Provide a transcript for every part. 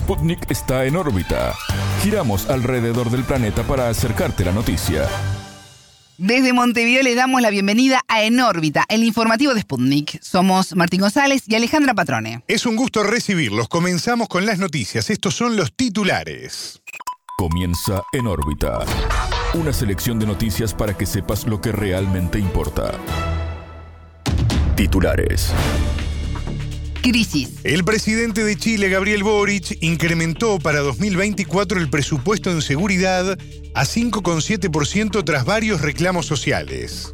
Sputnik está en órbita. Giramos alrededor del planeta para acercarte la noticia. Desde Montevideo le damos la bienvenida a En órbita, el informativo de Sputnik. Somos Martín González y Alejandra Patrone. Es un gusto recibirlos. Comenzamos con las noticias. Estos son los titulares. Comienza En órbita. Una selección de noticias para que sepas lo que realmente importa. Titulares. Crisis. El presidente de Chile, Gabriel Boric, incrementó para 2024 el presupuesto en seguridad a 5,7% tras varios reclamos sociales.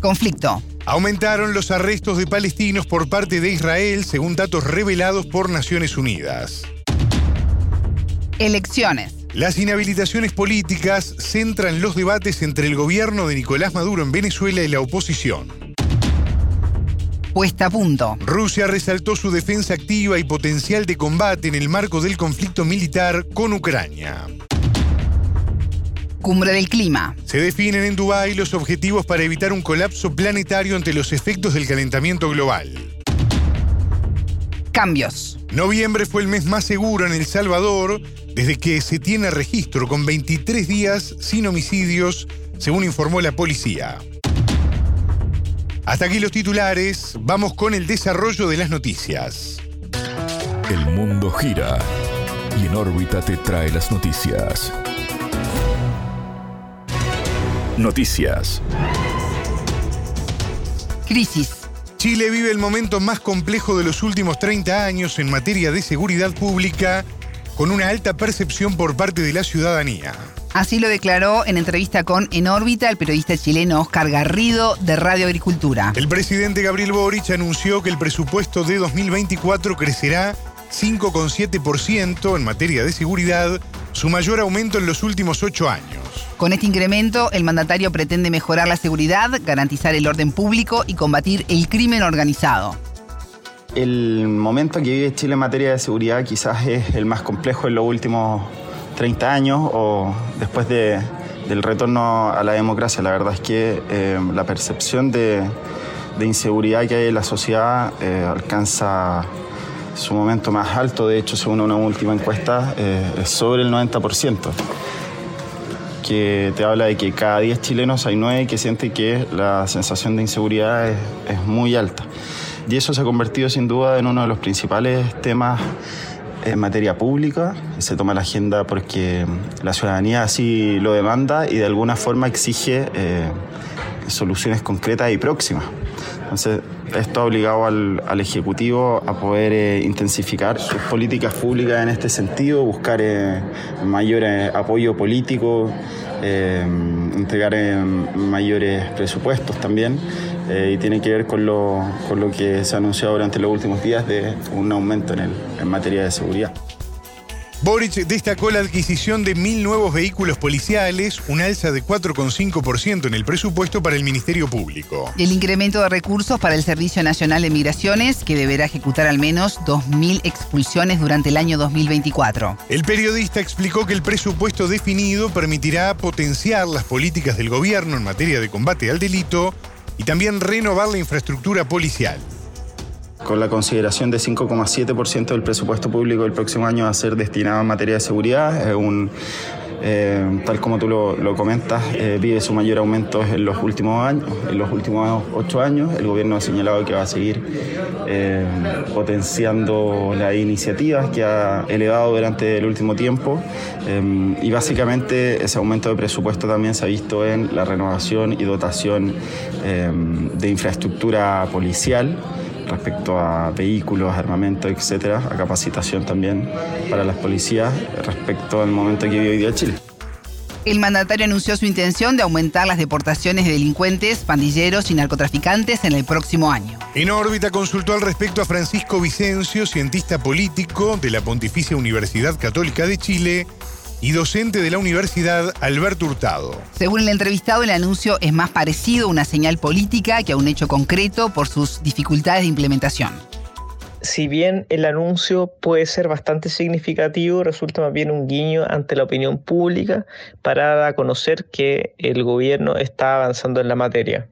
Conflicto. Aumentaron los arrestos de palestinos por parte de Israel, según datos revelados por Naciones Unidas. Elecciones. Las inhabilitaciones políticas centran los debates entre el gobierno de Nicolás Maduro en Venezuela y la oposición puesta a punto. Rusia resaltó su defensa activa y potencial de combate en el marco del conflicto militar con Ucrania. Cumbre del Clima. Se definen en Dubái los objetivos para evitar un colapso planetario ante los efectos del calentamiento global. Cambios. Noviembre fue el mes más seguro en El Salvador desde que se tiene registro con 23 días sin homicidios, según informó la policía. Hasta aquí los titulares, vamos con el desarrollo de las noticias. El mundo gira y en órbita te trae las noticias. Noticias. Crisis. Chile vive el momento más complejo de los últimos 30 años en materia de seguridad pública, con una alta percepción por parte de la ciudadanía. Así lo declaró en entrevista con En órbita el periodista chileno Oscar Garrido de Radio Agricultura. El presidente Gabriel Boric anunció que el presupuesto de 2024 crecerá 5,7% en materia de seguridad, su mayor aumento en los últimos ocho años. Con este incremento, el mandatario pretende mejorar la seguridad, garantizar el orden público y combatir el crimen organizado. El momento que vive Chile en materia de seguridad quizás es el más complejo en los últimos 30 años o después del retorno a la democracia. La verdad es que eh, la percepción de, inseguridad que hay en la sociedad eh, alcanza su momento más alto. De hecho, según una última encuesta, eh, es sobre el 90%, que te habla de que cada 10 chilenos hay 9 que sienten que la sensación de inseguridad es, es muy alta. Y eso se ha convertido sin duda en uno de los principales temas en materia pública, se toma la agenda porque la ciudadanía así lo demanda y de alguna forma exige eh, soluciones concretas y próximas. Entonces, esto ha obligado al, Ejecutivo a poder eh, intensificar sus políticas públicas en este sentido, buscar eh, mayor apoyo político, entregar mayores presupuestos también. y tiene que ver con lo, con lo que se ha anunciado durante los últimos días de un aumento en, el, en materia de seguridad. Boric destacó la adquisición de mil nuevos vehículos policiales, un alza de 4,5% en el presupuesto para el Ministerio Público. El incremento de recursos para el Servicio Nacional de Migraciones, que deberá ejecutar al menos 2.000 expulsiones durante el año 2024. El periodista explicó que el presupuesto definido permitirá potenciar las políticas del gobierno en materia de combate al delito y también renovar la infraestructura policial con la consideración de 5,7% del presupuesto público del próximo año a ser destinado a materia de seguridad. eh, tal como tú lo, comentas, eh, vive su mayor aumento en los últimos años, en los últimos ocho años. El gobierno ha señalado que va a seguir eh, potenciando las iniciativas que ha elevado durante el último tiempo y básicamente ese aumento de presupuesto también se ha visto en la renovación y dotación de infraestructura policial respecto a vehículos, armamento, etcétera, a capacitación también para las policías respecto al momento que vive hoy día Chile. El mandatario anunció su intención de aumentar las deportaciones de delincuentes, pandilleros y narcotraficantes en el próximo año. En órbita consultó al respecto a Francisco Vicencio, cientista político de la Pontificia Universidad Católica de Chile, y docente de la Universidad Alberto Hurtado. Según el entrevistado, el anuncio es más parecido a una señal política que a un hecho concreto por sus dificultades de implementación. Si bien el anuncio puede ser bastante significativo, resulta más bien un guiño ante la opinión pública para dar a conocer que el gobierno está avanzando en la materia.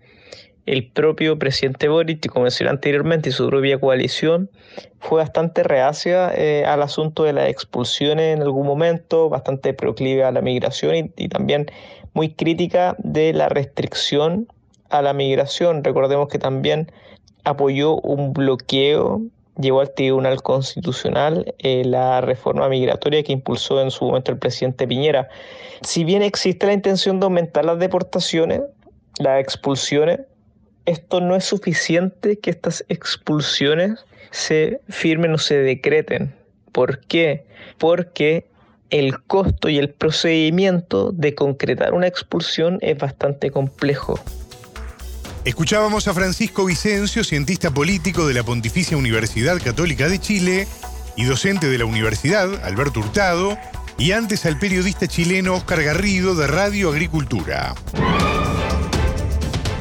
El propio presidente Boric, como mencioné anteriormente, y su propia coalición fue bastante reacia eh, al asunto de las expulsiones en algún momento, bastante proclive a la migración y, también muy crítica de la restricción a la migración. Recordemos que también apoyó un bloqueo llevó al Tribunal Constitucional eh, la reforma migratoria que impulsó en su momento el presidente Piñera. Si bien existe la intención de aumentar las deportaciones, las expulsiones, esto no es suficiente que estas expulsiones se firmen o se decreten. ¿Por qué? Porque el costo y el procedimiento de concretar una expulsión es bastante complejo. Escuchábamos a Francisco Vicencio, cientista político de la Pontificia Universidad Católica de Chile y docente de la universidad, Alberto Hurtado, y antes al periodista chileno Oscar Garrido de Radio Agricultura.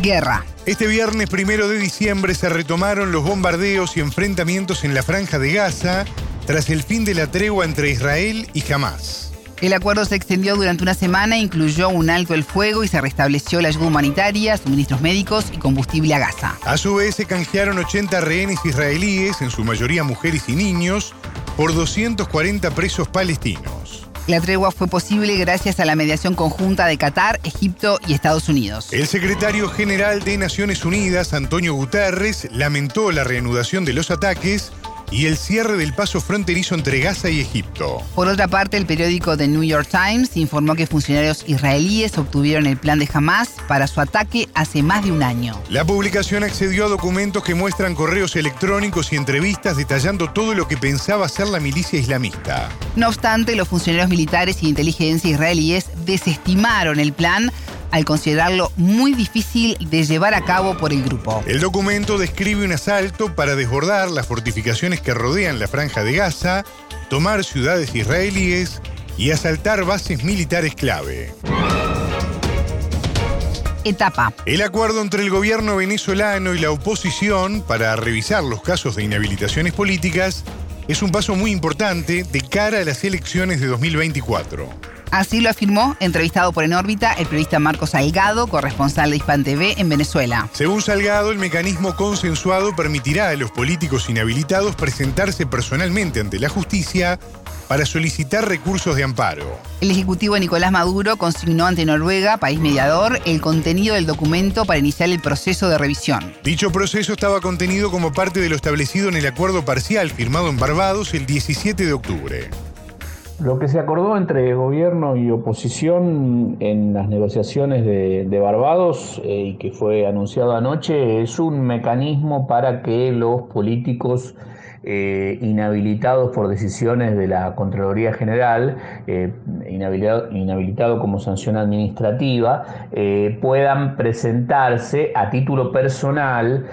Guerra. Este viernes primero de diciembre se retomaron los bombardeos y enfrentamientos en la franja de Gaza tras el fin de la tregua entre Israel y Hamas. El acuerdo se extendió durante una semana, incluyó un alto el fuego y se restableció la ayuda humanitaria, suministros médicos y combustible a Gaza. A su vez se canjearon 80 rehenes israelíes, en su mayoría mujeres y niños, por 240 presos palestinos. La tregua fue posible gracias a la mediación conjunta de Qatar, Egipto y Estados Unidos. El secretario general de Naciones Unidas, Antonio Guterres, lamentó la reanudación de los ataques y el cierre del paso fronterizo entre Gaza y Egipto. Por otra parte, el periódico The New York Times informó que funcionarios israelíes obtuvieron el plan de Hamas para su ataque hace más de un año. La publicación accedió a documentos que muestran correos electrónicos y entrevistas detallando todo lo que pensaba hacer la milicia islamista. No obstante, los funcionarios militares y de inteligencia israelíes desestimaron el plan al considerarlo muy difícil de llevar a cabo por el grupo. El documento describe un asalto para desbordar las fortificaciones que rodean la franja de Gaza, tomar ciudades israelíes y asaltar bases militares clave. Etapa. El acuerdo entre el gobierno venezolano y la oposición para revisar los casos de inhabilitaciones políticas es un paso muy importante de cara a las elecciones de 2024. Así lo afirmó, entrevistado por En órbita, el periodista Marcos Salgado, corresponsal de Hispan TV en Venezuela. Según Salgado, el mecanismo consensuado permitirá a los políticos inhabilitados presentarse personalmente ante la justicia para solicitar recursos de amparo. El ejecutivo Nicolás Maduro consignó ante Noruega, país mediador, el contenido del documento para iniciar el proceso de revisión. Dicho proceso estaba contenido como parte de lo establecido en el acuerdo parcial firmado en Barbados el 17 de octubre. Lo que se acordó entre gobierno y oposición en las negociaciones de, Barbados eh, y que fue anunciado anoche es un mecanismo para que los políticos eh, inhabilitados por decisiones de la Contraloría General, eh, inhabilitado, como sanción administrativa, eh, puedan presentarse a título personal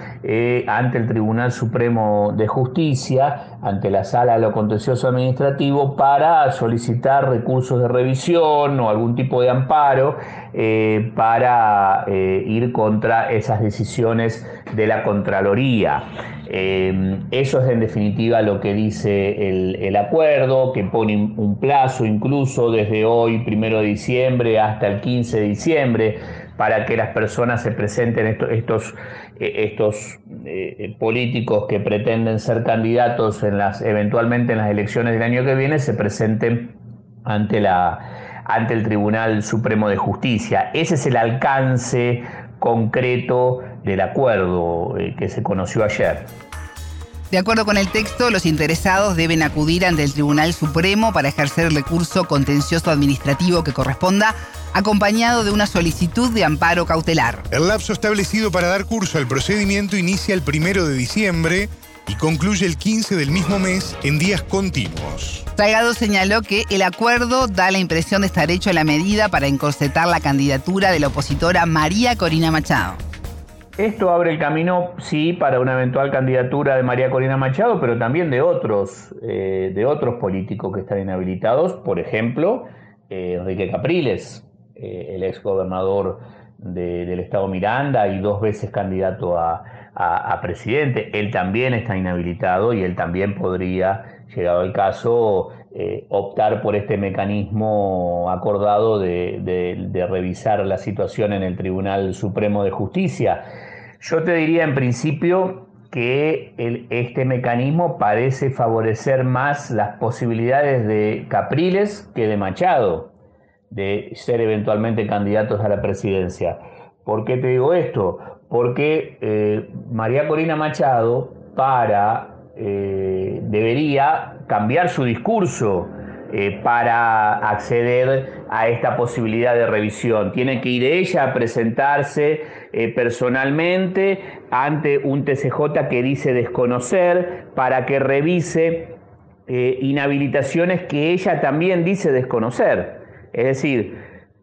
ante el Tribunal Supremo de Justicia, ante la Sala de lo Contencioso Administrativo, para solicitar recursos de revisión o algún tipo de amparo para ir contra esas decisiones de la Contraloría. Eh, eso es en definitiva lo que dice el, acuerdo, que pone un plazo incluso desde hoy, primero de diciembre, hasta el 15 de diciembre, para que las personas se presenten, estos, estos, eh, estos eh, políticos que pretenden ser candidatos en las, eventualmente en las elecciones del año que viene, se presenten ante, la, ante el Tribunal Supremo de Justicia. Ese es el alcance concreto del acuerdo eh, que se conoció ayer. De acuerdo con el texto, los interesados deben acudir ante el Tribunal Supremo para ejercer el recurso contencioso administrativo que corresponda, acompañado de una solicitud de amparo cautelar. El lapso establecido para dar curso al procedimiento inicia el primero de diciembre y concluye el 15 del mismo mes en días continuos. Salgado señaló que el acuerdo da la impresión de estar hecho a la medida para encorsetar la candidatura de la opositora María Corina Machado. Esto abre el camino, sí, para una eventual candidatura de María Corina Machado, pero también de otros, eh, de otros políticos que están inhabilitados, por ejemplo, eh, Enrique Capriles, eh, el ex gobernador del estado Miranda y dos veces candidato a, presidente. Él también está inhabilitado y él también podría, llegado el caso, optar por este mecanismo acordado de revisar la situación en el Tribunal Supremo de Justicia. Yo te diría en principio que este mecanismo parece favorecer más las posibilidades de Capriles que de Machado de ser eventualmente candidatos a la presidencia. ¿Por qué te digo esto? Porque eh, María Corina Machado para eh, debería cambiar su discurso eh, para acceder a esta posibilidad de revisión. Tiene que ir ella a presentarse personalmente ante un TCJ que dice desconocer para que revise inhabilitaciones que ella también dice desconocer. Es decir,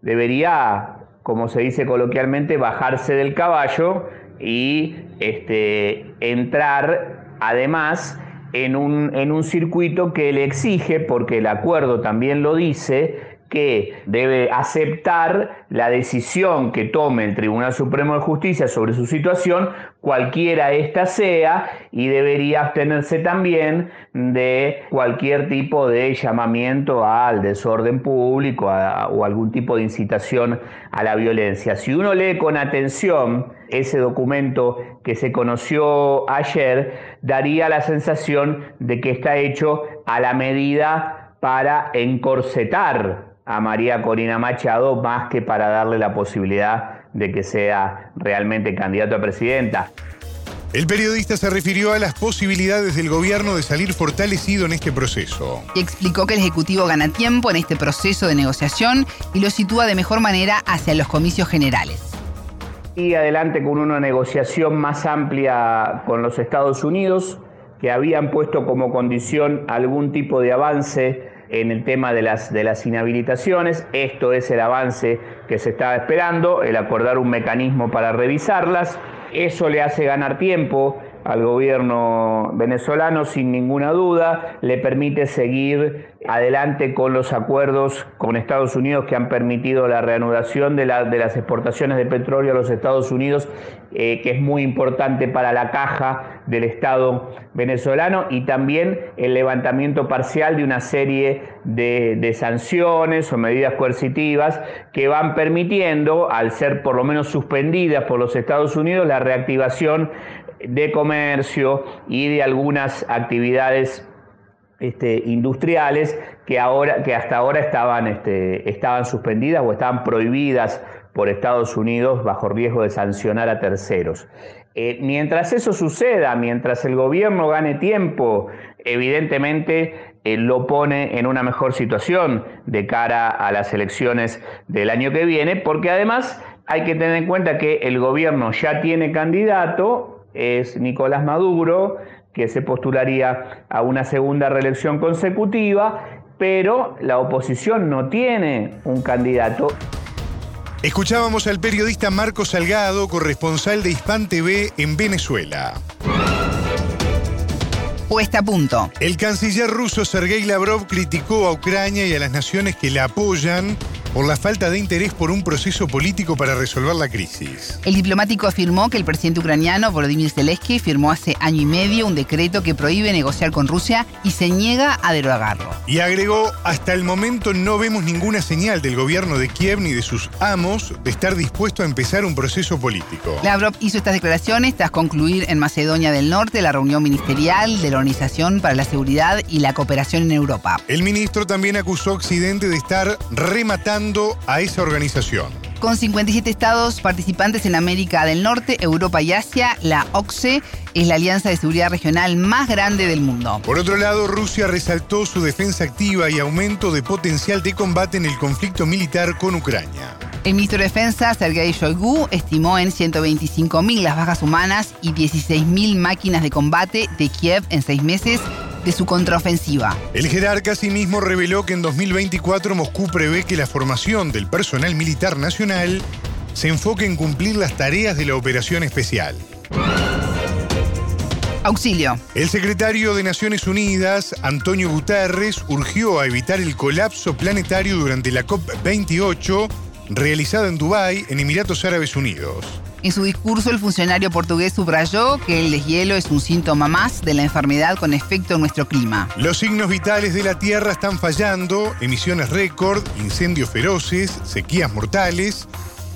debería, como se dice coloquialmente, bajarse del caballo y este, entrar además en un, en un circuito que le exige, porque el acuerdo también lo dice, que debe aceptar la decisión que tome el Tribunal Supremo de Justicia sobre su situación, cualquiera ésta sea, y debería abstenerse también de cualquier tipo de llamamiento al desorden público o algún tipo de incitación a la violencia. Si uno lee con atención ese documento que se conoció ayer, daría la sensación de que está hecho a la medida para encorsetar a María Corina Machado más que para darle la posibilidad de que sea realmente candidato a presidenta. El periodista se refirió a las posibilidades del gobierno de salir fortalecido en este proceso. Y explicó que el Ejecutivo gana tiempo en este proceso de negociación y lo sitúa de mejor manera hacia los comicios generales. Y adelante con una negociación más amplia con los Estados Unidos, que habían puesto como condición algún tipo de avance en el tema de las, de las inhabilitaciones. Esto es el avance que se estaba esperando, el acordar un mecanismo para revisarlas. Eso le hace ganar tiempo al gobierno venezolano sin ninguna duda, le permite seguir adelante con los acuerdos con Estados Unidos que han permitido la reanudación de, las exportaciones de petróleo a los Estados Unidos, eh, que es muy importante para la caja del Estado venezolano, y también el levantamiento parcial de una serie de sanciones o medidas coercitivas que van permitiendo, al ser por lo menos suspendidas por los Estados Unidos, la reactivación de comercio y de algunas actividades este, industriales que, ahora, que hasta ahora estaban, este, estaban suspendidas o estaban prohibidas por Estados Unidos bajo riesgo de sancionar a terceros. Eh, mientras eso suceda, mientras el gobierno gane tiempo, evidentemente eh, lo pone en una mejor situación de cara a las elecciones del año que viene, porque además hay que tener en cuenta que el gobierno ya tiene candidato es Nicolás Maduro, que se postularía a una segunda reelección consecutiva, pero la oposición no tiene un candidato. Escuchábamos al periodista Marco Salgado, corresponsal de Hispan TV en Venezuela. Puesta a punto. El canciller ruso Sergei Lavrov criticó a Ucrania y a las naciones que la apoyan por la falta de interés por un proceso político para resolver la crisis. El diplomático afirmó que el presidente ucraniano Volodymyr Zelensky firmó hace año y medio un decreto que prohíbe negociar con Rusia y se niega a derogarlo. Y agregó, hasta el momento no vemos ninguna señal del gobierno de Kiev ni de sus amos de estar dispuesto a empezar un proceso político. Lavrov hizo estas declaraciones tras concluir en Macedonia del Norte la reunión ministerial de la Organización para la Seguridad y la Cooperación en Europa. El ministro también acusó a Occidente de estar rematando a esa organización. Con 57 estados participantes en América del Norte, Europa y Asia, la OCSE es la alianza de seguridad regional más grande del mundo. Por otro lado, Rusia resaltó su defensa activa y aumento de potencial de combate en el conflicto militar con Ucrania. El ministro de Defensa, Sergei Shoigu, estimó en 125.000 las bajas humanas y 16.000 máquinas de combate de Kiev en seis meses de su contraofensiva. El jerarca asimismo reveló que en 2024 Moscú prevé que la formación del personal militar nacional se enfoque en cumplir las tareas de la operación especial. Auxilio. El secretario de Naciones Unidas, Antonio Guterres, urgió a evitar el colapso planetario durante la COP28 realizada en Dubái, en Emiratos Árabes Unidos. En su discurso, el funcionario portugués subrayó que el deshielo es un síntoma más de la enfermedad con efecto en nuestro clima. Los signos vitales de la Tierra están fallando, emisiones récord, incendios feroces, sequías mortales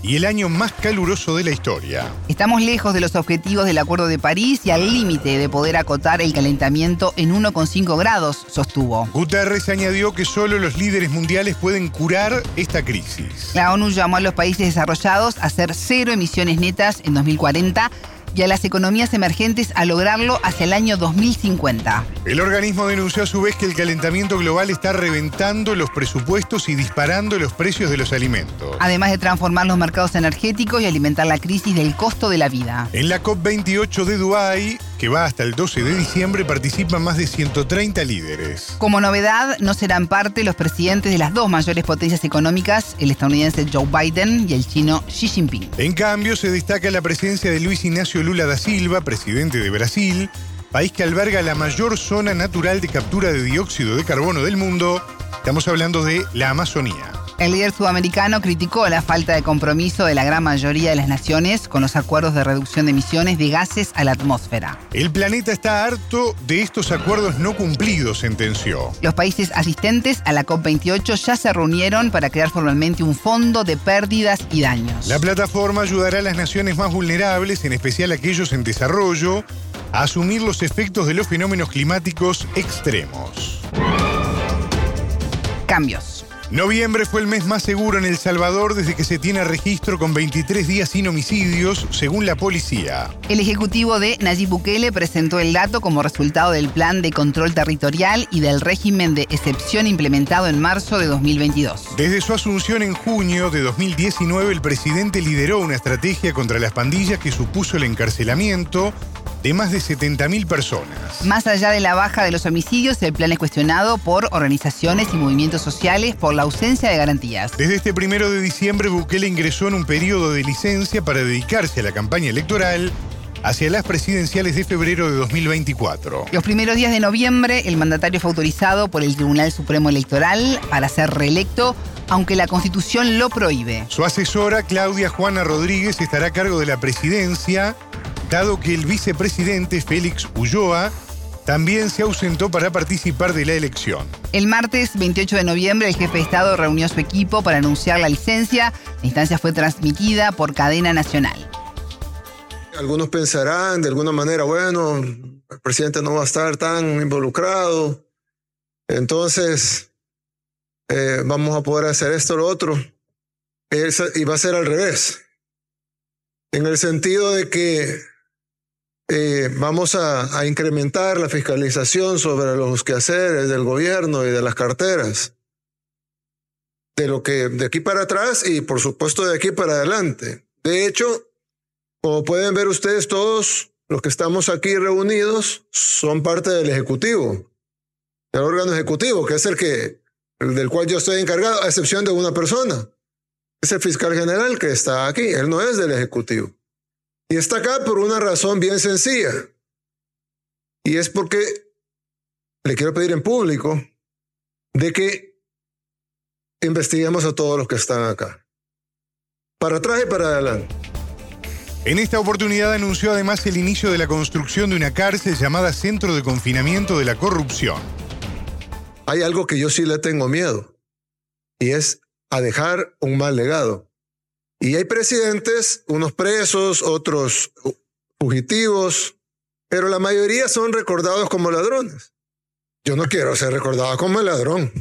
y el año más caluroso de la historia. Estamos lejos de los objetivos del Acuerdo de París y al límite de poder acotar el calentamiento en 1,5 grados, sostuvo. Guterres añadió que solo los líderes mundiales pueden curar esta crisis. La ONU llamó a los países desarrollados a hacer cero emisiones netas en 2040 y a las economías emergentes a lograrlo hacia el año 2050. El organismo denunció a su vez que el calentamiento global está reventando los presupuestos y disparando los precios de los alimentos. Además de transformar los mercados energéticos y alimentar la crisis del costo de la vida. En la COP28 de Dubái, que va hasta el 12 de diciembre, participan más de 130 líderes. Como novedad, no serán parte los presidentes de las dos mayores potencias económicas, el estadounidense Joe Biden y el chino Xi Jinping. En cambio, se destaca la presencia de Luis Ignacio Lula da Silva, presidente de Brasil, país que alberga la mayor zona natural de captura de dióxido de carbono del mundo. Estamos hablando de la Amazonía. El líder sudamericano criticó la falta de compromiso de la gran mayoría de las naciones con los acuerdos de reducción de emisiones de gases a la atmósfera. El planeta está harto de estos acuerdos no cumplidos, sentenció. Los países asistentes a la COP28 ya se reunieron para crear formalmente un fondo de pérdidas y daños. La plataforma ayudará a las naciones más vulnerables, en especial aquellos en desarrollo, a asumir los efectos de los fenómenos climáticos extremos. Cambios. Noviembre fue el mes más seguro en El Salvador desde que se tiene registro con 23 días sin homicidios, según la policía. El ejecutivo de Nayib Bukele presentó el dato como resultado del plan de control territorial y del régimen de excepción implementado en marzo de 2022. Desde su asunción en junio de 2019, el presidente lideró una estrategia contra las pandillas que supuso el encarcelamiento de más de 70.000 personas. Más allá de la baja de los homicidios, el plan es cuestionado por organizaciones y movimientos sociales por la ausencia de garantías. Desde este primero de diciembre, Bukele ingresó en un periodo de licencia para dedicarse a la campaña electoral hacia las presidenciales de febrero de 2024. Los primeros días de noviembre, el mandatario fue autorizado por el Tribunal Supremo Electoral para ser reelecto, aunque la Constitución lo prohíbe. Su asesora, Claudia Juana Rodríguez, estará a cargo de la presidencia dado que el vicepresidente Félix Ulloa también se ausentó para participar de la elección. El martes 28 de noviembre el jefe de Estado reunió a su equipo para anunciar la licencia. La instancia fue transmitida por cadena nacional. Algunos pensarán de alguna manera, bueno, el presidente no va a estar tan involucrado, entonces eh, vamos a poder hacer esto o lo otro. y va a ser al revés, en el sentido de que eh, vamos a, incrementar la fiscalización sobre los quehaceres del gobierno y de las carteras. De lo que de aquí para atrás y por supuesto de aquí para adelante. De hecho, como pueden ver ustedes todos, los que estamos aquí reunidos son parte del Ejecutivo, del órgano ejecutivo, que es el que, el del cual yo estoy encargado, a excepción de una persona. Es el fiscal general que está aquí, él no es del Ejecutivo. Y está acá por una razón bien sencilla. Y es porque le quiero pedir en público de que investiguemos a todos los que están acá. Para atrás y para adelante. En esta oportunidad anunció además el inicio de la construcción de una cárcel llamada Centro de Confinamiento de la Corrupción. Hay algo que yo sí le tengo miedo, y es a dejar un mal legado. Y hay presidentes, unos presos, otros fugitivos, pero la mayoría son recordados como ladrones. Yo no quiero ser recordado como el ladrón.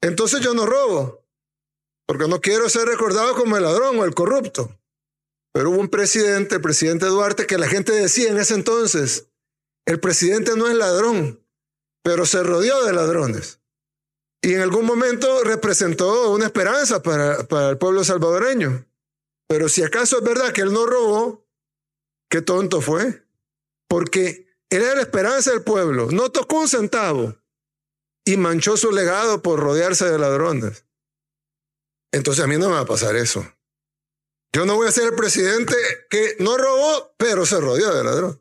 Entonces yo no robo, porque no quiero ser recordado como el ladrón o el corrupto. Pero hubo un presidente, el presidente Duarte, que la gente decía en ese entonces, el presidente no es ladrón, pero se rodeó de ladrones y en algún momento representó una esperanza para, para el pueblo salvadoreño. Pero si acaso es verdad que él no robó, qué tonto fue. Porque él era la esperanza del pueblo, no tocó un centavo y manchó su legado por rodearse de ladrones. Entonces a mí no me va a pasar eso. Yo no voy a ser el presidente que no robó, pero se rodeó de ladrones.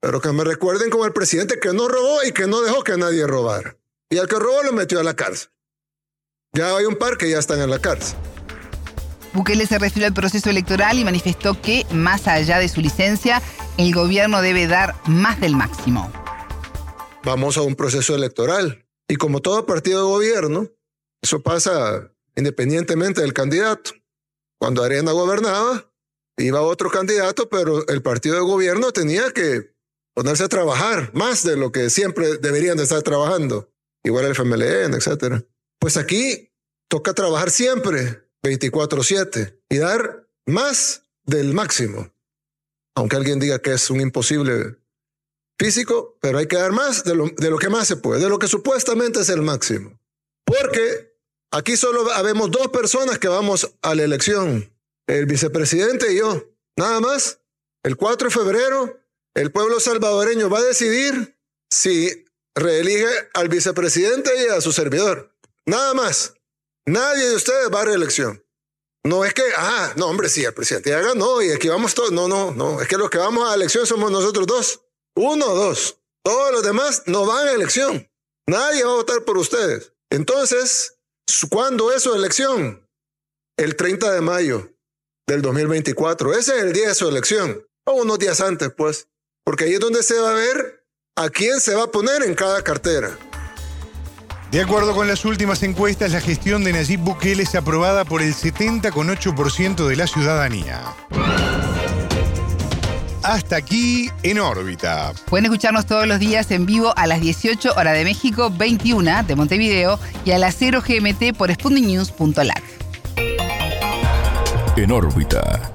Pero que me recuerden como el presidente que no robó y que no dejó que nadie robara. Y al que robó lo metió a la cárcel. Ya hay un par que ya están en la cárcel. Bukele se refirió al proceso electoral y manifestó que, más allá de su licencia, el gobierno debe dar más del máximo. Vamos a un proceso electoral. Y como todo partido de gobierno, eso pasa independientemente del candidato. Cuando Arena gobernaba, iba otro candidato, pero el partido de gobierno tenía que ponerse a trabajar más de lo que siempre deberían de estar trabajando. Igual el FMLN, etcétera. Pues aquí toca trabajar siempre 24/7 y dar más del máximo. Aunque alguien diga que es un imposible físico, pero hay que dar más de lo, de lo que más se puede, de lo que supuestamente es el máximo. Porque aquí solo habemos dos personas que vamos a la elección, el vicepresidente y yo. Nada más, el 4 de febrero, el pueblo salvadoreño va a decidir si reelige al vicepresidente y a su servidor. Nada más. Nadie de ustedes va a reelección. No es que, ah, no, hombre, sí, el presidente ya ganó y aquí vamos todos. No, no, no. Es que los que vamos a elección somos nosotros dos. Uno dos. Todos los demás no van a elección. Nadie va a votar por ustedes. Entonces, ¿cuándo es su elección? El 30 de mayo del 2024. Ese es el día de su elección. O unos días antes, pues. Porque ahí es donde se va a ver a quién se va a poner en cada cartera. De acuerdo con las últimas encuestas, la gestión de Nayib Bukele es aprobada por el 70,8% de la ciudadanía. Hasta aquí en órbita. Pueden escucharnos todos los días en vivo a las 18 horas de México, 21 de Montevideo y a las 0 GMT por spundinews.lat. En órbita.